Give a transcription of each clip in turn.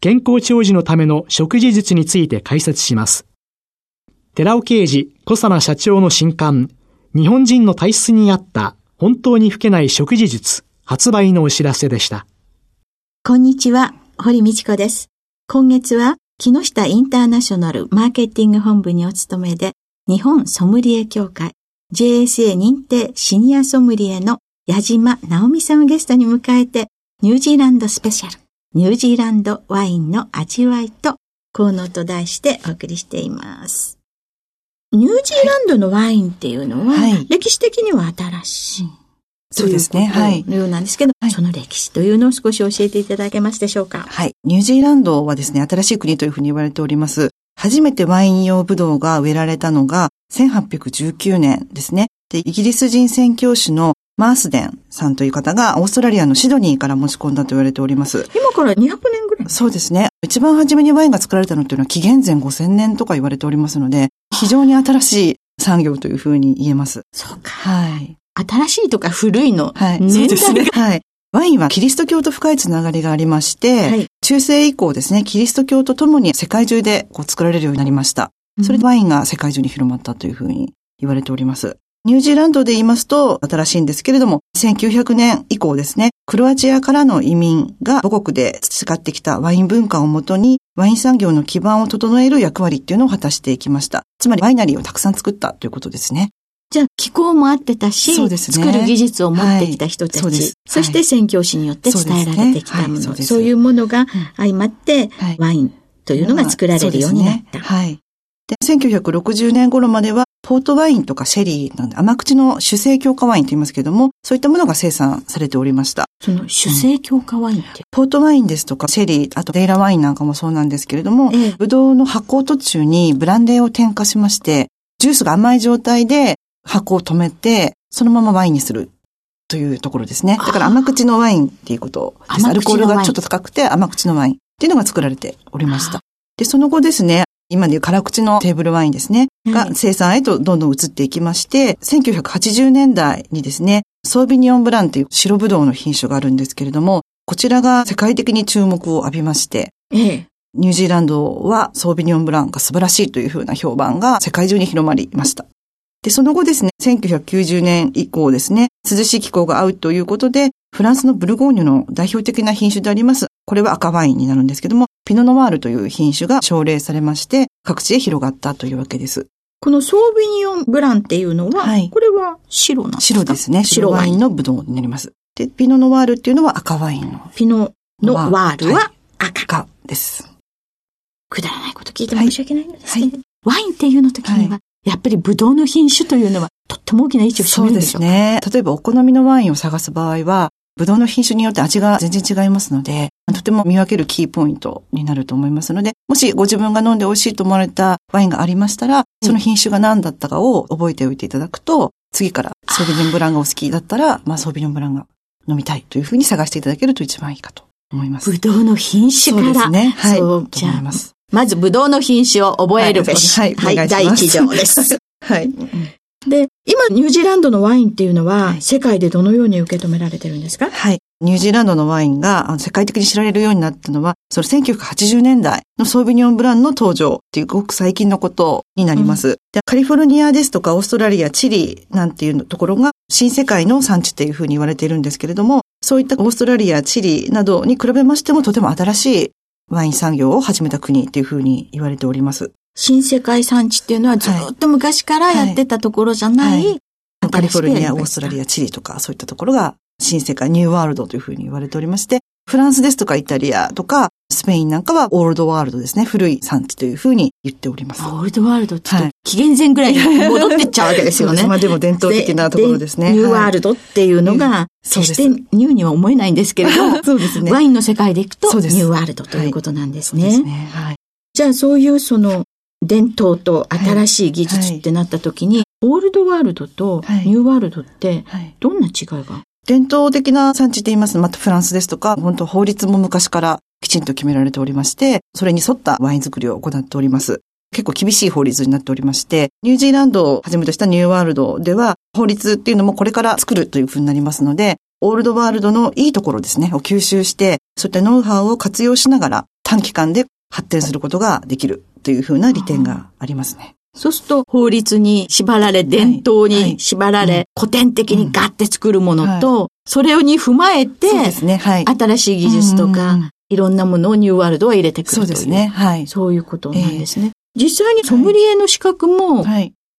健康長寿のための食事術について解説します。寺尾啓治小佐奈社長の新刊、日本人の体質に合った本当に老けない食事術発売のお知らせでした。こんにちは、堀道子です。今月は木下インターナショナルマーケティング本部にお勤めで、日本ソムリエ協会 JSA 認定シニアソムリエの矢島直美さんをゲストに迎えて、ニュージーランドスペシャル、ニュージーランドワインの味わいと効能と題してお送りしています。ニュージーランドのワインっていうのは、はい、歴史的には新しい。そうですね。はい。のようなんですけど、はい、その歴史というのを少し教えていただけますでしょうか？はい。ニュージーランドはですね、新しい国というふうに言われております。初めてワイン用ブドウが植えられたのが1819年ですね。で、イギリス人宣教師のマースデンさんという方がオーストラリアのシドニーから持ち込んだと言われております。今から200年ぐらいそうですね。一番初めにワインが作られたのっていうのは紀元前5000年とか言われておりますので、非常に新しい産業というふうに言えます。そうか。はい。新しいとか古いの。はい。そうですね。はい。ワインはキリスト教と深いつながりがありまして、はい、中世以降ですね、キリスト教と共に世界中でこう作られるようになりました。それでワインが世界中に広まったというふうに言われております。ニュージーランドで言いますと新しいんですけれども、1900年以降ですね、クロアチアからの移民が母国で培ってきたワイン文化をもとに、ワイン産業の基盤を整える役割っていうのを果たしていきました。つまりワイナリーをたくさん作ったということですね。じゃあ、気候もあってたし、そうですね、作る技術を持ってきた人たち、はい、そそして宣教師によって伝えられてきたもの、そう、ねはい、そういうものが相まって、ワインというのが作られるようになった。はい。で、1960年頃までは、ポートワインとかシェリーなんで、甘口の主成強化ワインと言いますけれども、そういったものが生産されておりました。その主成強化ワインって、うん、ポートワインですとか、シェリー、あとデイラワインなんかもそうなんですけれども、ええ、ブドウの発酵途中にブランデーを添加しまして、ジュースが甘い状態で発酵を止めて、そのままワインにするというところですね。だから甘口のワインっていうことです。アルコールがちょっと高くて甘口のワインっていうのが作られておりました。で、その後ですね、今でいう辛口のテーブルワインですね、が生産へとどんどん移っていきまして、1980年代にですね、ソービニオンブランという白ブドウの品種があるんですけれども、こちらが世界的に注目を浴びまして、ええ、ニュージーランドはソービニオンブランが素晴らしいというふうな評判が世界中に広まりました。で、その後ですね、1990年以降ですね、涼しい気候が合うということで、フランスのブルゴーニュの代表的な品種であります。これは赤ワインになるんですけども、ピノノワールという品種が奨励されまして、各地へ広がったというわけです。このソービニオンブランっていうのは、はい、これは白なんですか？白ですね。白ワインのブドウになります。で、ピノノワールっていうのは赤ワインの。ピノノワールは赤。赤です。くだらないこと聞いて申し訳ないんですけど、はい、ワインっていうの時には、やっぱりブドウの品種というのはとっても大きな位置を占めるんでしょうか？そうですね。例えばお好みのワインを探す場合は、ブドウの品種によって味が全然違いますので、とても見分けるキーポイントになると思いますので、もしご自分が飲んで美味しいと思われたワインがありましたら、その品種が何だったかを覚えておいていただくと、次からソービニョンブランがお好きだったら、まあソービニョンブランが飲みたいというふうに探していただけると一番いいかと思います。ブドウの品種から。そうですね。はい。そうじゃあ、まずブドウの品種を覚えるべし。はい、はい、はい、第一条です。はい。で、今、ニュージーランドのワインっていうのは、世界でどのように受け止められてるんですか？はい。ニュージーランドのワインが世界的に知られるようになったのは、その1980年代のソービニョンブランの登場っていうごく最近のことになります。うん、カリフォルニアですとかオーストラリア、チリなんていうところが新世界の産地っていうふうに言われているんですけれども、そういったオーストラリア、チリなどに比べましてもとても新しいワイン産業を始めた国っていうふうに言われております。新世界産地っていうのはずっと昔からやってたところじゃない、はいはい、カリフォルニア、オーストラリア、チリとかそういったところが新世界、ニューワールドというふうに言われておりまして、フランスですとかイタリアとか、スペインなんかはオールドワールドですね。古い産地というふうに言っております。オールドワールドって、はい、紀元前ぐらいに戻ってっちゃうわけですよね。まあでも伝統的なところですね。ニューワールドっていうのが、決してニューには思えないんですけれど、そうですね。ワインの世界でいくと、ニューワールドということなんですね。はい、そうですね。はい。じゃあそういうその、伝統と新しい技術ってなった時に、オールドワールドとニューワールドって、どんな違いが？伝統的な産地で言います。と、またフランスですとか、本当法律も昔からきちんと決められておりまして、それに沿ったワイン作りを行っております。結構厳しい法律になっておりまして、ニュージーランドをはじめとしたニューワールドでは、法律っていうのもこれから作るというふうになりますので、オールドワールドのいいところですね、を吸収して、そういったノウハウを活用しながら短期間で発展することができるというふうな利点がありますね。そうすると法律に縛られ、伝統に縛られ、古典的にガッて作るものと、それに踏まえて、新しい技術とか、いろんなものをニューワールドは入れてくるそうですね。はい。そういうことなんですね。実際にソムリエの資格も、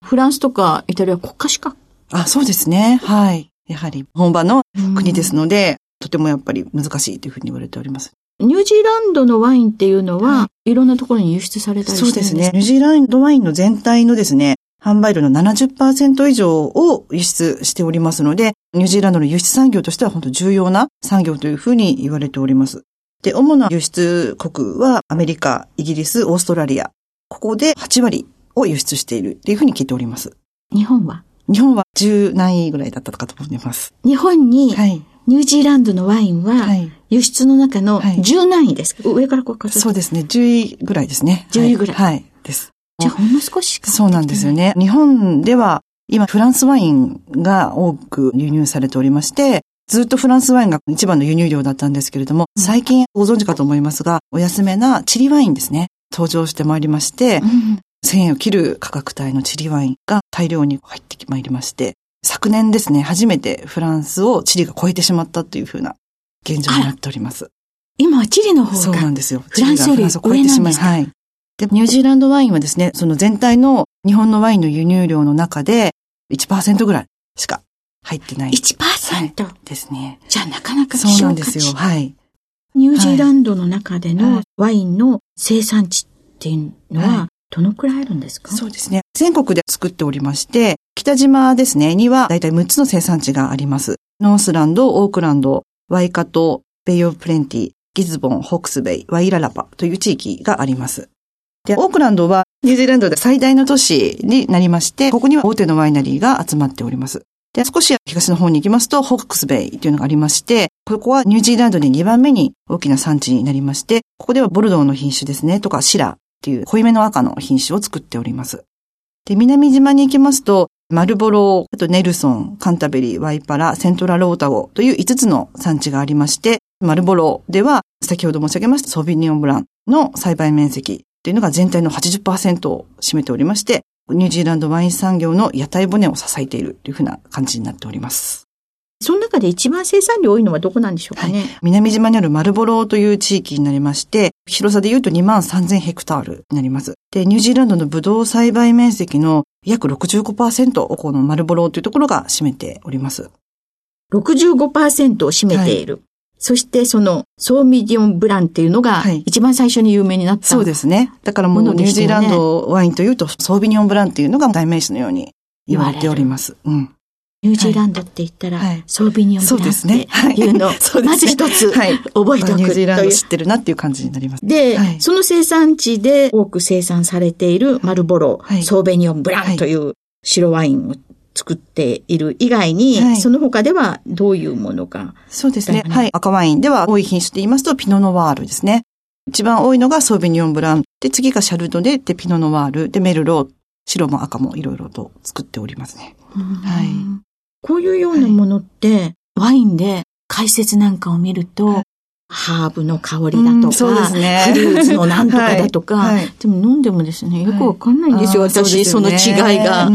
フランスとかイタリア国家資格？あ、そうですね。はい。やはり本場の国ですので、とてもやっぱり難しいというふうに言われております。ニュージーランドのワインっていうのは、はい、いろんなところに輸出されたりしてるんですそうですね。ニュージーランドワインの全体のですね、販売量の70%以上を輸出しておりますので、ニュージーランドの輸出産業としては本当重要な産業というふうに言われております。で、主な輸出国はアメリカ、イギリス、オーストラリア。ここで8割を輸出しているっていうふうに聞いております。日本は？日本は10何位ぐらいだったかと思います。日本に、はい、ニュージーランドのワインは、輸出の中の10何位ですか、はい、上からこう数そうですね。10位ぐらいですね。10位ぐらい。はい、はい、です。じゃあほんの少ししかそうなんですよね。日本では今フランスワインが多く輸入されておりまして、ずっとフランスワインが一番の輸入量だったんですけれども、最近ご存知かと思いますが、お安めなチリワインですね、登場してまいりまして、うん、1000円を切る価格帯のチリワインが大量に入ってまいりまして、昨年ですね、初めてフランスをチリが超えてしまったというふうな現状になっております。今はチリの方が。そうなんですよ。フランスを超えてしまい、はい。で、ニュージーランドワインはですね、その全体の日本のワインの輸入量の中で1%ぐらいしか入ってない。1%? はい、ですね。じゃあなかなかそうなんですよ。はい。ニュージーランドの中でのワインの生産地っていうのは、どのくらいあるんですか、そうですね。全国で作っておりまして、北島ですね、にはだいたい6つの生産地があります。ノースランド、オークランド、ワイカト、ベイオブプレンティ、ギズボン、ホークスベイ、ワイララパという地域があります。で、オークランドはニュージーランドで最大の都市になりまして、ここには大手のワイナリーが集まっております。で、少し東の方に行きますと、ホークスベイというのがありまして、ここはニュージーランドで2番目に大きな産地になりまして、ここではボルドーの品種ですね、とかシラっていう濃いめの赤の品種を作っております。で、南島に行きますと、マルボロー、あとネルソン、カンタベリー、ワイパラ、セントラロータゴという5つの産地がありまして、マルボローでは、先ほど申し上げましたソビニオンブランの栽培面積というのが全体の80%を占めておりまして、ニュージーランドワイン産業の屋台骨を支えているというふうな感じになっております。その中で一番生産量多いのはどこなんでしょうかね、はい、南島にあるマルボローという地域になりまして、広さで言うと2万3000ヘクタールになります。で、ニュージーランドのブドウ栽培面積の約65%をこのマルボローというところが占めております。65%を占めている。はいそしてそのソーミディオンブランっていうのが一番最初に有名になった、そうですね。だからもうニュージーランドワインというとソービニオンブランっていうのが代名詞のように言われております。うん。ニュージーランドって言ったら、はい、ソービニオンブランっていうのを、まず一つ覚えておく、はい、ニュージーランド知ってるなっていう感じになります。で、はい、その生産地で多く生産されているマルボロ、ソーベニオンブランという白ワインを作っている以外に、はい、その他ではどういうものか。そうですね。はい。赤ワインでは多い品種で言いますと、ピノノワールですね。一番多いのがソーベニオンブラン。で、次がシャルドネでピノノワール。で、メルロー。白も赤もいろいろと作っておりますね。はい。こういうようなものって、はい、ワインで解説なんかを見ると、はい。ハーブの香りだとか、そうですね、フルーツのなんとかだとか、はい、でも飲んでもですね、よくわかんないんですよ、私、その違いが。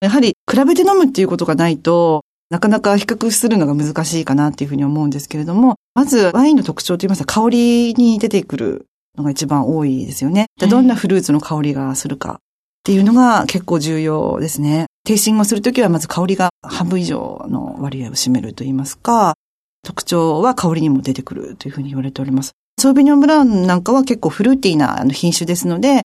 やはり比べて飲むっていうことがないと、なかなか比較するのが難しいかなっていうふうに思うんですけれども、まず、ワインの特徴といいますか、香りに出てくるのが一番多いですよね。どんなフルーツの香りがするかっていうのが結構重要ですね。テイスティングをするときはまず香りが半分以上の割合を占めると言いますか、特徴は香りにも出てくるというふうに言われております。ソービニョンブラウンなんかは結構フルーティーな品種ですので、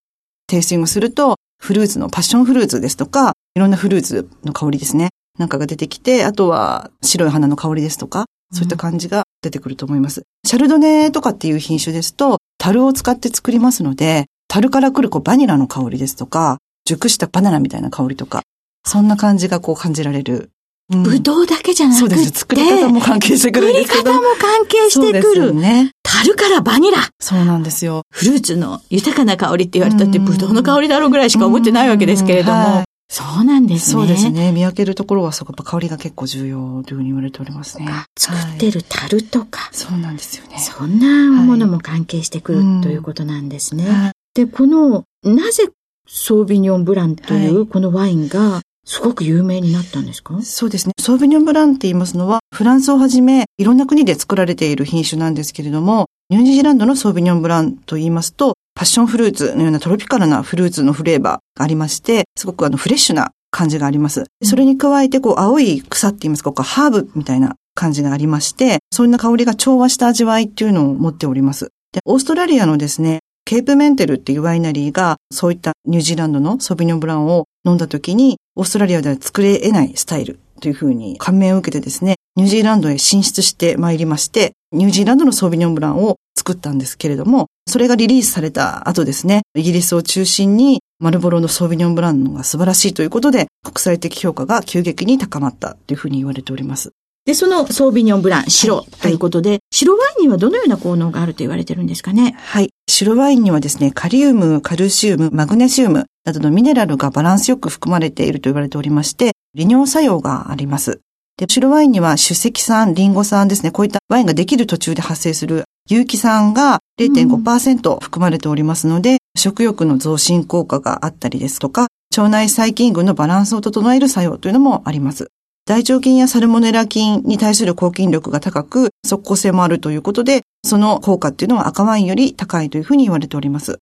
テイスティングするとフルーツのパッションフルーツですとか、いろんなフルーツの香りですね。なんかが出てきて、あとは白い花の香りですとか、そういった感じが出てくると思います。うん、シャルドネとかっていう品種ですと、樽を使って作りますので、樽から来るこうバニラの香りですとか、熟したバナナみたいな香りとか、そんな感じがこう感じられる。ぶどうだけじゃなくて、そうです。作り方も関係してくるんです。作り方も関係してくる。ね。樽からバニラ。そうなんですよ。フルーツの豊かな香りって言われたって、ぶどうの香りだろうぐらいしか思ってないわけですけれども。はい、そうなんですね。そうですね。見分けるところはそこ、香りが結構重要というふうに言われておりますね。作ってる樽とか、はい、そうなんですよね。そんなものも関係してくる、はい、ということなんですね。で、この、なぜソービニョンブランというこのワインがすごく有名になったんですか？そうですね。ソービニョンブランって言いますのは、フランスをはじめ、いろんな国で作られている品種なんですけれども、ニュージーランドのソービニョンブランと言いますと、パッションフルーツのようなトロピカルなフルーツのフレーバーがありまして、すごくあのフレッシュな感じがあります。それに加えて、こう、青い草って言いますか、こうハーブみたいな感じがありまして、そんな香りが調和した味わいっていうのを持っております。で、オーストラリアのですね、ケープメンテルっていうワイナリーが、そういったニュージーランドのソビニョンブランを飲んだ時に、オーストラリアでは作れ得ないスタイルというふうに感銘を受けてですね、ニュージーランドへ進出してまいりまして、ニュージーランドのソービニョンブランを作ったんですけれども、それがリリースされた後ですね、イギリスを中心にマルボロのソービニョンブランが素晴らしいということで、国際的評価が急激に高まったというふうに言われております。で、そのソービニョンブラン、白ということで、はい、白ワインにはどのような効能があると言われてるんですかね？はい。白ワインにはですね、カリウム、カルシウム、マグネシウムなどのミネラルがバランスよく含まれていると言われておりまして、利尿作用があります。で、白ワインには主石酸、リンゴ酸ですね、こういったワインができる途中で発生する有機酸が0.5%含まれておりますので、うん、食欲の増進効果があったりですとか、腸内細菌群のバランスを整える作用というのもあります。大腸菌やサルモネラ菌に対する抗菌力が高く、即効性もあるということで、その効果っていうのは赤ワインより高いというふうに言われております。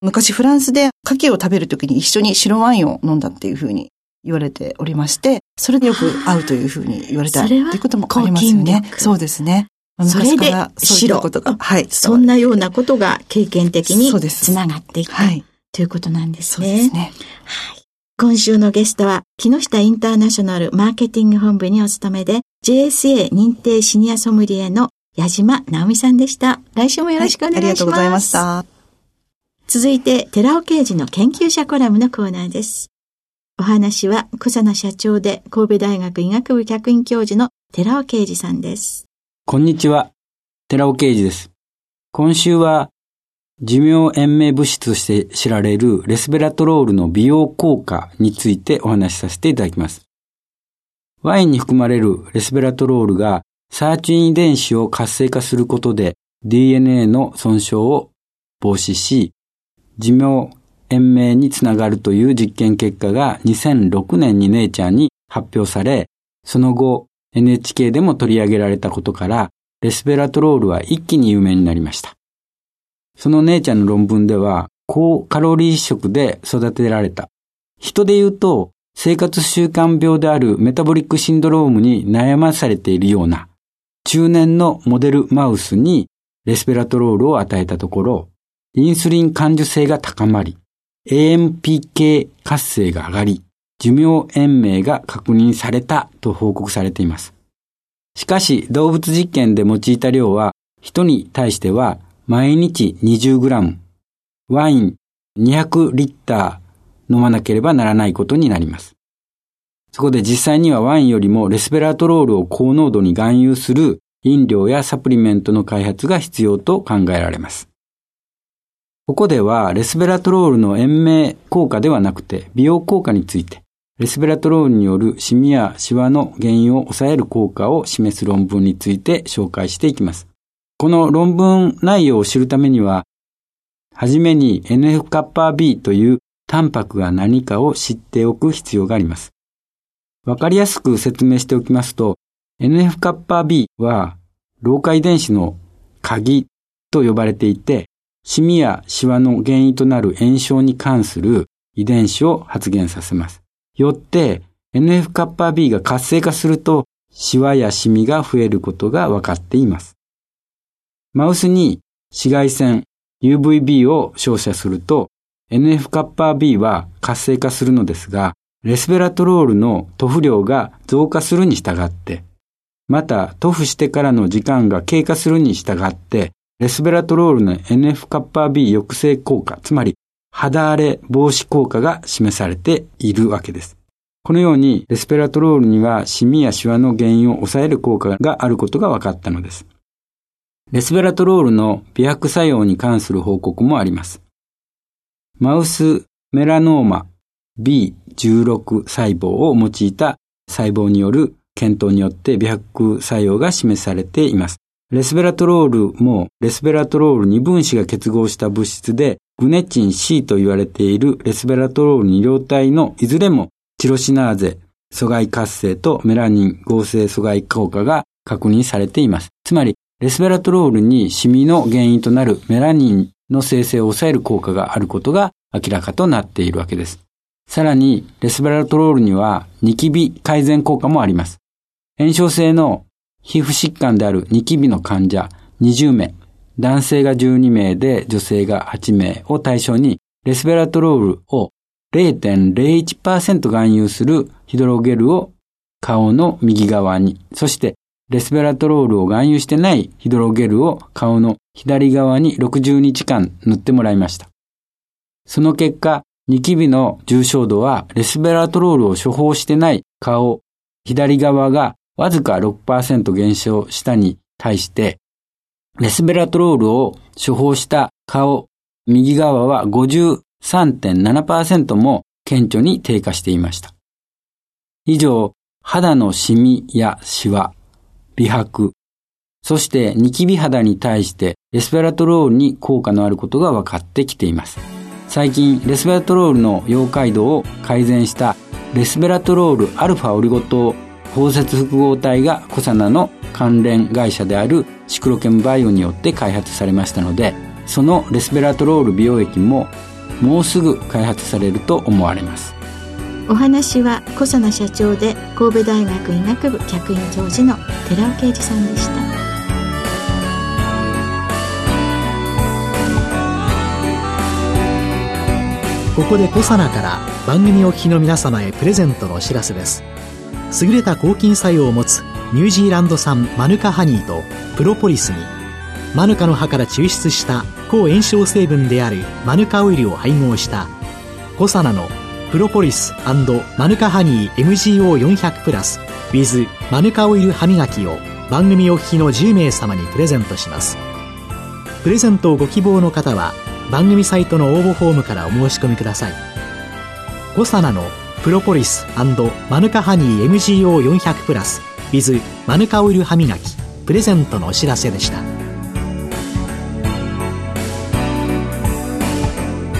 昔フランスで牡蠣を食べるときに一緒に白ワインを飲んだっていうふうに言われておりまして、それでよく合うというふうに言われたということもありますよね。そうですね。それで白。ことが、はい。そんなようなことが経験的につながっていく、はい、ということなんですね。そうですね。はい。今週のゲストは、木下インターナショナルマーケティング本部にお勤めで、JSA 認定シニアソムリエの矢島直美さんでした。来週もよろしくお願いします。はい、ありがとうございました。続いて、寺尾刑事の研究者コラムのコーナーです。お話は、小佐奈社長で神戸大学医学部客員教授の寺尾啓二さんです。こんにちは。寺尾啓二です。今週は寿命延命物質として知られるレスベラトロールの美容効果についてお話しさせていただきます。ワインに含まれるレスベラトロールがサーチイン遺伝子を活性化することで DNA の損傷を防止し、寿命延命につながるという実験結果が2006年にネイチャーに発表され、その後 NHK でも取り上げられたことから、レスベラトロールは一気に有名になりました。その姉ちゃんの論文では、高カロリー食で育てられた。人で言うと、生活習慣病であるメタボリックシンドロームに悩まされているような、中年のモデルマウスにレスペラトロールを与えたところ、インスリン感受性が高まり、AMPK 活性が上がり、寿命延命が確認されたと報告されています。しかし、動物実験で用いた量は、人に対しては毎日 20g、ワイン200リッター飲まなければならないことになります。そこで実際にはワインよりもレスベラトロールを高濃度に含有する飲料やサプリメントの開発が必要と考えられます。ここではレスベラトロールの延命効果ではなくて美容効果についてレスベラトロールによるシミやシワの原因を抑える効果を示す論文について紹介していきます。この論文内容を知るためには、はじめに NF-κB というタンパクが何かを知っておく必要があります。わかりやすく説明しておきますと、NF-κB は 老化遺伝子の鍵と呼ばれていて、シミやシワの原因となる炎症に関する遺伝子を発現させます。よって NF-κB が活性化するとシワやシミが増えることが分かっています。 マウスに紫外線 UVB を照射すると NF-κB は活性化するのですが、レスベラトロールの塗布量が増加するに従って、また塗布してからの時間が経過するに従って、レスベラトロールの NF-κB 抑制効果、つまり肌荒れ防止効果が示されているわけです。このようにレスペラトロールにはシミやシワの原因を抑える効果があることが分かったのです。レスベラトロールの美白作用に関する報告もあります。マウスメラノーマ B16 細胞を用いた細胞による検討によって美白作用が示されています。レスベラトロールもレスベラトロール2分子が結合した物質でグネチン C と言われているレスベラトロール2両体のいずれもチロシナーゼ阻害活性とメラニン合成阻害効果が確認されています。つまり、レスベラトロールにシミの原因となるメラニンの生成を抑える効果があることが明らかとなっているわけです。さらに、レスベラトロールにはニキビ改善効果もあります。炎症性の皮膚疾患であるニキビの患者20名、男性が12名で女性が8名を対象に、レスベラトロールを0.01%含有するヒドロゲルを顔の右側に、そしてレスベラトロールを含有してないヒドロゲルを顔の左側に60日間塗ってもらいました。その結果、ニキビの重症度はレスベラトロールを処方してない顔左側がわずか6%減少したに対して、レスベラトロールを処方した顔右側は53.7%も顕著に低下していました。以上、肌のシミやシワ、美白、そしてニキビ肌に対してレスベラトロールに効果のあることが分かってきています。最近、レスベラトロールの溶解度を改善したレスベラトロールアルファオリゴ糖包摂複合体がコサナの関連会社であるシクロケンバイオによって開発されましたので、そのレスベラトロール美容液ももうすぐ開発されると思われますお話は小佐奈社長で神戸大学医学部客員教授の寺尾啓二さんでした。ここで小佐奈から番組お聞きの皆様へプレゼントのお知らせです。優れた抗菌作用を持つニュージーランド産マヌカハニーとプロポリスにマヌカの葉から抽出した抗炎症成分であるマヌカオイルを配合したコサナのプロポリスマヌカハニー MGO400 プラス with マヌカオイル歯磨きを番組お聞きの10名様にプレゼントします。プレゼントをご希望の方は番組サイトの応募フォームからお申し込みください。コサナのプロポリスマヌカハニー MGO400 プラス with マヌカオイル歯磨きプレゼントのお知らせでした。